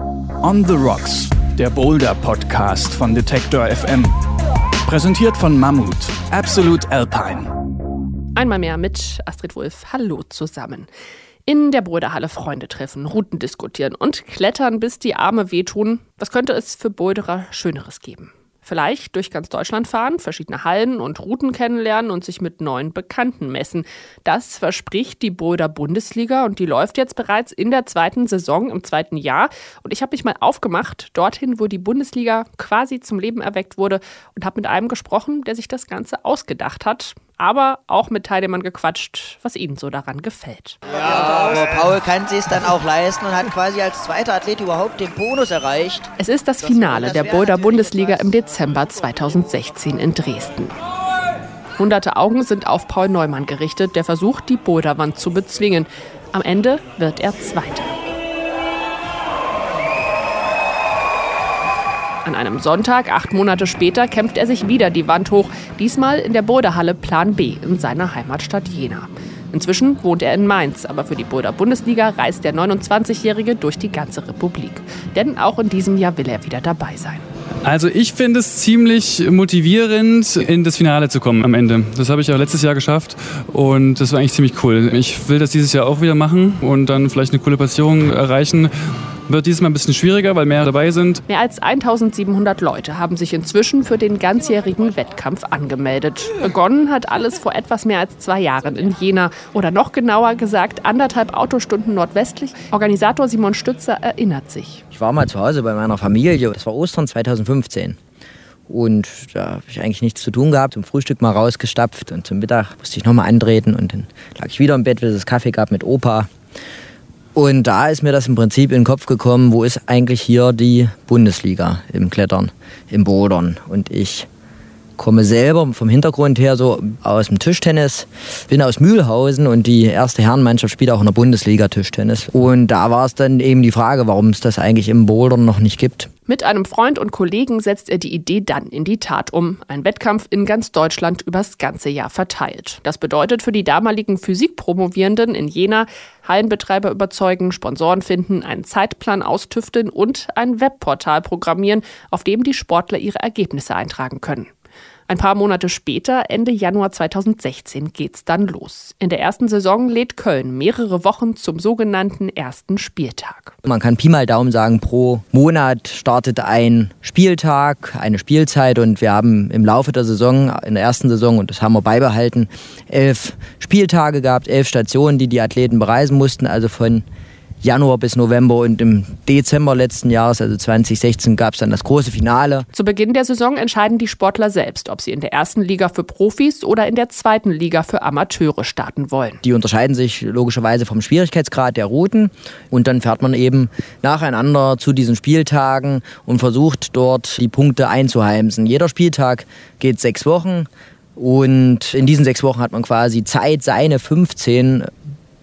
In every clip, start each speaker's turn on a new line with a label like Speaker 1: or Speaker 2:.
Speaker 1: On the Rocks, der Boulder Podcast von Detector FM. Präsentiert von Mammut, Absolute Alpine.
Speaker 2: Einmal mehr mit Astrid Wulff. Hallo zusammen. In der Boulderhalle Freunde treffen, Routen diskutieren und klettern, bis die Arme wehtun. Was könnte es für Boulderer Schöneres geben? Vielleicht durch ganz Deutschland fahren, verschiedene Hallen und Routen kennenlernen und sich mit neuen Bekannten messen. Das verspricht die Boulder Bundesliga und die läuft jetzt bereits in der zweiten Saison, im zweiten Jahr. Und ich habe mich mal aufgemacht, dorthin, wo die Bundesliga quasi zum Leben erweckt wurde und habe mit einem gesprochen, der sich das Ganze ausgedacht hat aber auch mit Teilnehmern gequatscht, was ihnen so daran gefällt.
Speaker 3: Ja, aber Paul kann sich dann auch leisten und hat quasi als zweiter Athlet überhaupt den Bonus erreicht.
Speaker 2: Es ist das Finale der Boulder Bundesliga im Dezember 2016 in Dresden. Hunderte Augen sind auf Paul Neumann gerichtet, der versucht, die Boulderwand zu bezwingen. Am Ende wird er Zweiter. An einem Sonntag, acht Monate später, kämpft er sich wieder die Wand hoch, diesmal in der Boulderhalle Plan B in seiner Heimatstadt Jena. Inzwischen wohnt er in Mainz, aber für die Boulder Bundesliga reist der 29-Jährige durch die ganze Republik. Denn auch in diesem Jahr will er wieder dabei sein.
Speaker 4: Also ich finde es ziemlich motivierend, in das Finale zu kommen am Ende. Das habe ich auch letztes Jahr geschafft und das war eigentlich ziemlich cool. Ich will das dieses Jahr auch wieder machen und dann vielleicht eine coole Platzierung erreichen. Wird dieses Mal ein bisschen schwieriger, weil mehr dabei sind.
Speaker 2: Mehr als 1700 Leute haben sich inzwischen für den ganzjährigen Wettkampf angemeldet. Begonnen hat alles vor etwas mehr als zwei Jahren in Jena. Oder noch genauer gesagt, anderthalb Autostunden nordwestlich. Organisator Simon Stützer erinnert sich.
Speaker 3: Ich war mal zu Hause bei meiner Familie. Das war Ostern 2015. Und da habe ich eigentlich nichts zu tun gehabt. Zum Frühstück mal rausgestapft und zum Mittag musste ich nochmal antreten. Und dann lag ich wieder im Bett, weil es Kaffee gab mit Opa. Und da ist mir das im Prinzip in den Kopf gekommen, wo ist eigentlich hier die Bundesliga im Klettern, im Bodern. Und ich komme selber vom Hintergrund her so aus dem Tischtennis, bin aus Mühlhausen und die erste Herrenmannschaft spielt auch in der Bundesliga Tischtennis. Und da war es dann eben die Frage, warum es das eigentlich im Bouldern noch nicht gibt.
Speaker 2: Mit einem Freund und Kollegen setzt er die Idee dann in die Tat um. Ein Wettkampf in ganz Deutschland übers ganze Jahr verteilt. Das bedeutet für die damaligen Physikpromovierenden in Jena Hallenbetreiber überzeugen, Sponsoren finden, einen Zeitplan austüfteln und ein Webportal programmieren, auf dem die Sportler ihre Ergebnisse eintragen können. Ein paar Monate später, Ende Januar 2016, geht's dann los. In der ersten Saison lädt Köln mehrere Wochen zum sogenannten ersten Spieltag.
Speaker 3: Man kann Pi mal Daumen sagen, pro Monat startet ein Spieltag, eine Spielzeit und wir haben im Laufe der Saison, in der ersten Saison, und das haben wir beibehalten, elf Spieltage gehabt, elf Stationen, die die Athleten bereisen mussten, also von Januar bis November und im Dezember letzten Jahres, also 2016, gab es dann das große Finale.
Speaker 2: Zu Beginn der Saison entscheiden die Sportler selbst, ob sie in der ersten Liga für Profis oder in der zweiten Liga für Amateure starten wollen.
Speaker 3: Die unterscheiden sich logischerweise vom Schwierigkeitsgrad der Routen und dann fährt man eben nacheinander zu diesen Spieltagen und versucht dort die Punkte einzuheimsen. Jeder Spieltag geht sechs Wochen. Und in diesen sechs Wochen hat man quasi Zeit, seine 15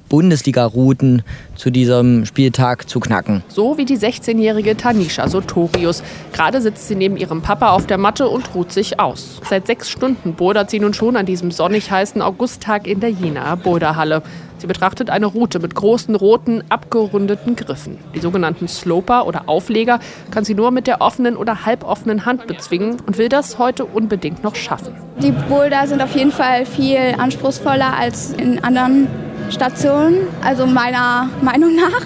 Speaker 3: Bundesliga-Routen zu diesem Spieltag zu knacken.
Speaker 2: So wie die 16-jährige Tanisha Sotorius. Gerade sitzt sie neben ihrem Papa auf der Matte und ruht sich aus. Seit sechs Stunden bodert sie nun schon an diesem sonnig heißen Augusttag in der Jenaer Boulderhalle. Sie betrachtet eine Route mit großen roten, abgerundeten Griffen. Die sogenannten Sloper oder Aufleger kann sie nur mit der offenen oder halboffenen Hand bezwingen und will das heute unbedingt noch schaffen.
Speaker 5: Die Boulder sind auf jeden Fall viel anspruchsvoller als in anderen Station, also meiner Meinung nach.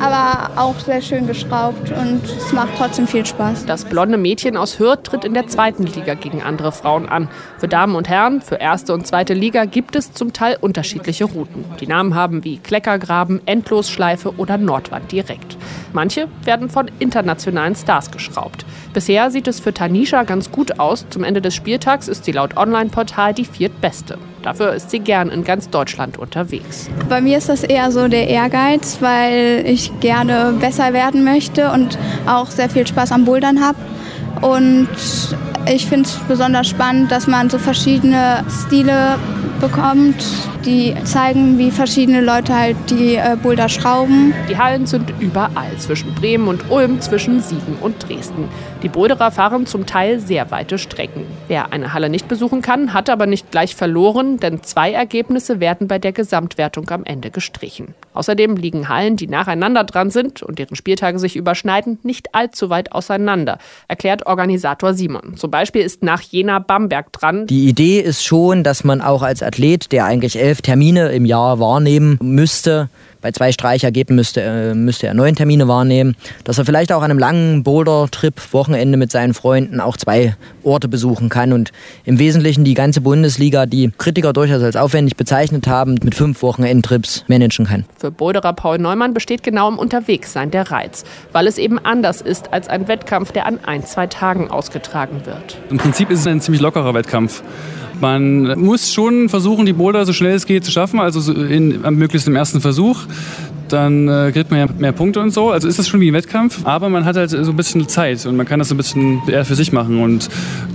Speaker 5: Aber auch sehr schön geschraubt und es macht trotzdem viel Spaß.
Speaker 2: Das blonde Mädchen aus Hürth tritt in der zweiten Liga gegen andere Frauen an. Für Damen und Herren, für erste und zweite Liga gibt es zum Teil unterschiedliche Routen. Die Namen haben wie Kleckergraben, Endlosschleife oder Nordwand direkt. Manche werden von internationalen Stars geschraubt. Bisher sieht es für Tanisha ganz gut aus. Zum Ende des Spieltags ist sie laut Online-Portal die viertbeste. Dafür ist sie gern in ganz Deutschland unterwegs.
Speaker 5: Bei mir ist das eher so der Ehrgeiz, weil ich gerne besser werden möchte und auch sehr viel Spaß am Bouldern habe. Und ich finde es besonders spannend, dass man so verschiedene Stile bekommt Die zeigen, wie verschiedene Leute halt die äh, Boulder schrauben.
Speaker 2: Die Hallen sind überall, zwischen Bremen und Ulm, zwischen Siegen und Dresden. Die Boulderer fahren zum Teil sehr weite Strecken. Wer eine Halle nicht besuchen kann, hat aber nicht gleich verloren, denn zwei Ergebnisse werden bei der Gesamtwertung am Ende gestrichen. Außerdem liegen Hallen, die nacheinander dran sind und deren Spieltage sich überschneiden, nicht allzu weit auseinander, erklärt Organisator Simon. Zum Beispiel ist nach Jena Bamberg dran.
Speaker 3: Die Idee ist schon, dass man auch als Athlet, der eigentlich elf Termine im Jahr wahrnehmen müsste, bei zwei Streichergebnissen müsste, äh, müsste er neun Termine wahrnehmen, dass er vielleicht auch an einem langen Boulder-Trip, Wochenende mit seinen Freunden auch zwei Orte besuchen kann und im Wesentlichen die ganze Bundesliga, die Kritiker durchaus als aufwendig bezeichnet haben, mit fünf Wochenendtrips managen kann.
Speaker 2: Für Boulderer Paul Neumann besteht genau im Unterwegssein der Reiz, weil es eben anders ist als ein Wettkampf, der an ein, zwei Tagen ausgetragen wird.
Speaker 4: Im Prinzip ist es ein ziemlich lockerer Wettkampf. Man muss schon versuchen, die Boulder so schnell es geht zu schaffen, also in, möglichst im ersten Versuch dann äh, kriegt man ja mehr Punkte und so. Also ist es schon wie ein Wettkampf, aber man hat halt so ein bisschen Zeit und man kann das so ein bisschen eher für sich machen. Und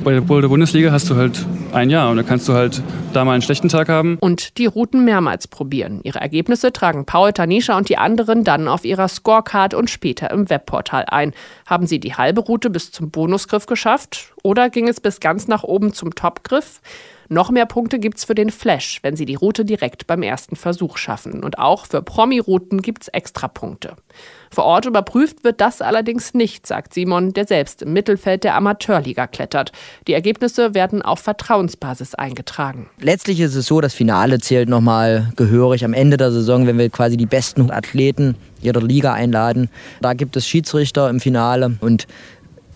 Speaker 4: bei der Bundesliga hast du halt ein Jahr und da kannst du halt da mal einen schlechten Tag haben.
Speaker 2: Und die Routen mehrmals probieren. Ihre Ergebnisse tragen Paul, Tanisha und die anderen dann auf ihrer Scorecard und später im Webportal ein. Haben sie die halbe Route bis zum Bonusgriff geschafft oder ging es bis ganz nach oben zum Topgriff? Noch mehr Punkte gibt's für den Flash, wenn Sie die Route direkt beim ersten Versuch schaffen. Und auch für Promi-Routen gibt's Extrapunkte. Vor Ort überprüft wird das allerdings nicht, sagt Simon, der selbst im Mittelfeld der Amateurliga klettert. Die Ergebnisse werden auf Vertrauensbasis eingetragen.
Speaker 3: Letztlich ist es so, das Finale zählt nochmal gehörig am Ende der Saison, wenn wir quasi die besten Athleten jeder Liga einladen. Da gibt es Schiedsrichter im Finale und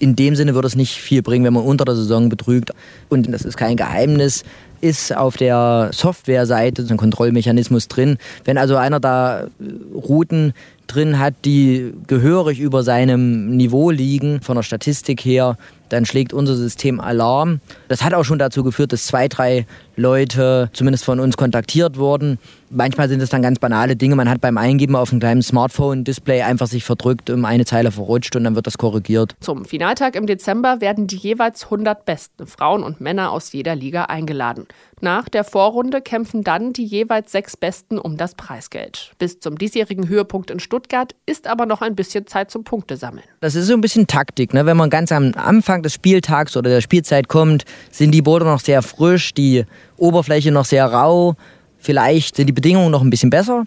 Speaker 3: in dem Sinne würde es nicht viel bringen, wenn man unter der Saison betrügt. Und das ist kein Geheimnis, ist auf der Softwareseite ein Kontrollmechanismus drin. Wenn also einer da Routen drin hat, die gehörig über seinem Niveau liegen, von der Statistik her, dann schlägt unser System Alarm. Das hat auch schon dazu geführt, dass zwei, drei Leute zumindest von uns kontaktiert wurden. Manchmal sind es dann ganz banale Dinge. Man hat beim Eingeben auf einem kleinen Smartphone-Display einfach sich verdrückt, um eine Zeile verrutscht und dann wird das korrigiert.
Speaker 2: Zum Finaltag im Dezember werden die jeweils 100 besten Frauen und Männer aus jeder Liga eingeladen. Nach der Vorrunde kämpfen dann die jeweils sechs Besten um das Preisgeld. Bis zum diesjährigen Höhepunkt in Stuttgart ist aber noch ein bisschen Zeit zum Punktesammeln.
Speaker 3: Das ist so ein bisschen Taktik. Ne? Wenn man ganz am Anfang des Spieltags oder der Spielzeit kommt, sind die Boulder noch sehr frisch, die Oberfläche noch sehr rau. Vielleicht sind die Bedingungen noch ein bisschen besser.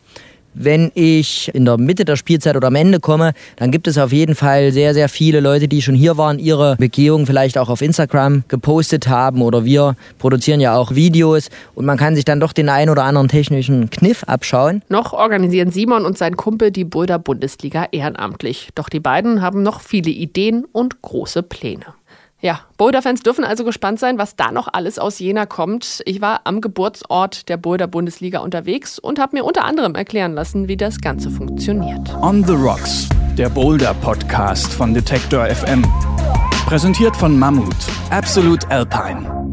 Speaker 3: Wenn ich in der Mitte der Spielzeit oder am Ende komme, dann gibt es auf jeden Fall sehr, sehr viele Leute, die schon hier waren, ihre Begehung vielleicht auch auf Instagram gepostet haben oder wir produzieren ja auch Videos und man kann sich dann doch den einen oder anderen technischen Kniff abschauen.
Speaker 2: Noch organisieren Simon und sein Kumpel die Boulder Bundesliga ehrenamtlich. Doch die beiden haben noch viele Ideen und große Pläne. Ja, Boulder-Fans dürfen also gespannt sein, was da noch alles aus Jena kommt. Ich war am Geburtsort der Boulder-Bundesliga unterwegs und habe mir unter anderem erklären lassen, wie das Ganze funktioniert.
Speaker 1: On the Rocks, der Boulder-Podcast von Detektor FM. Präsentiert von Mammut, Absolute Alpine.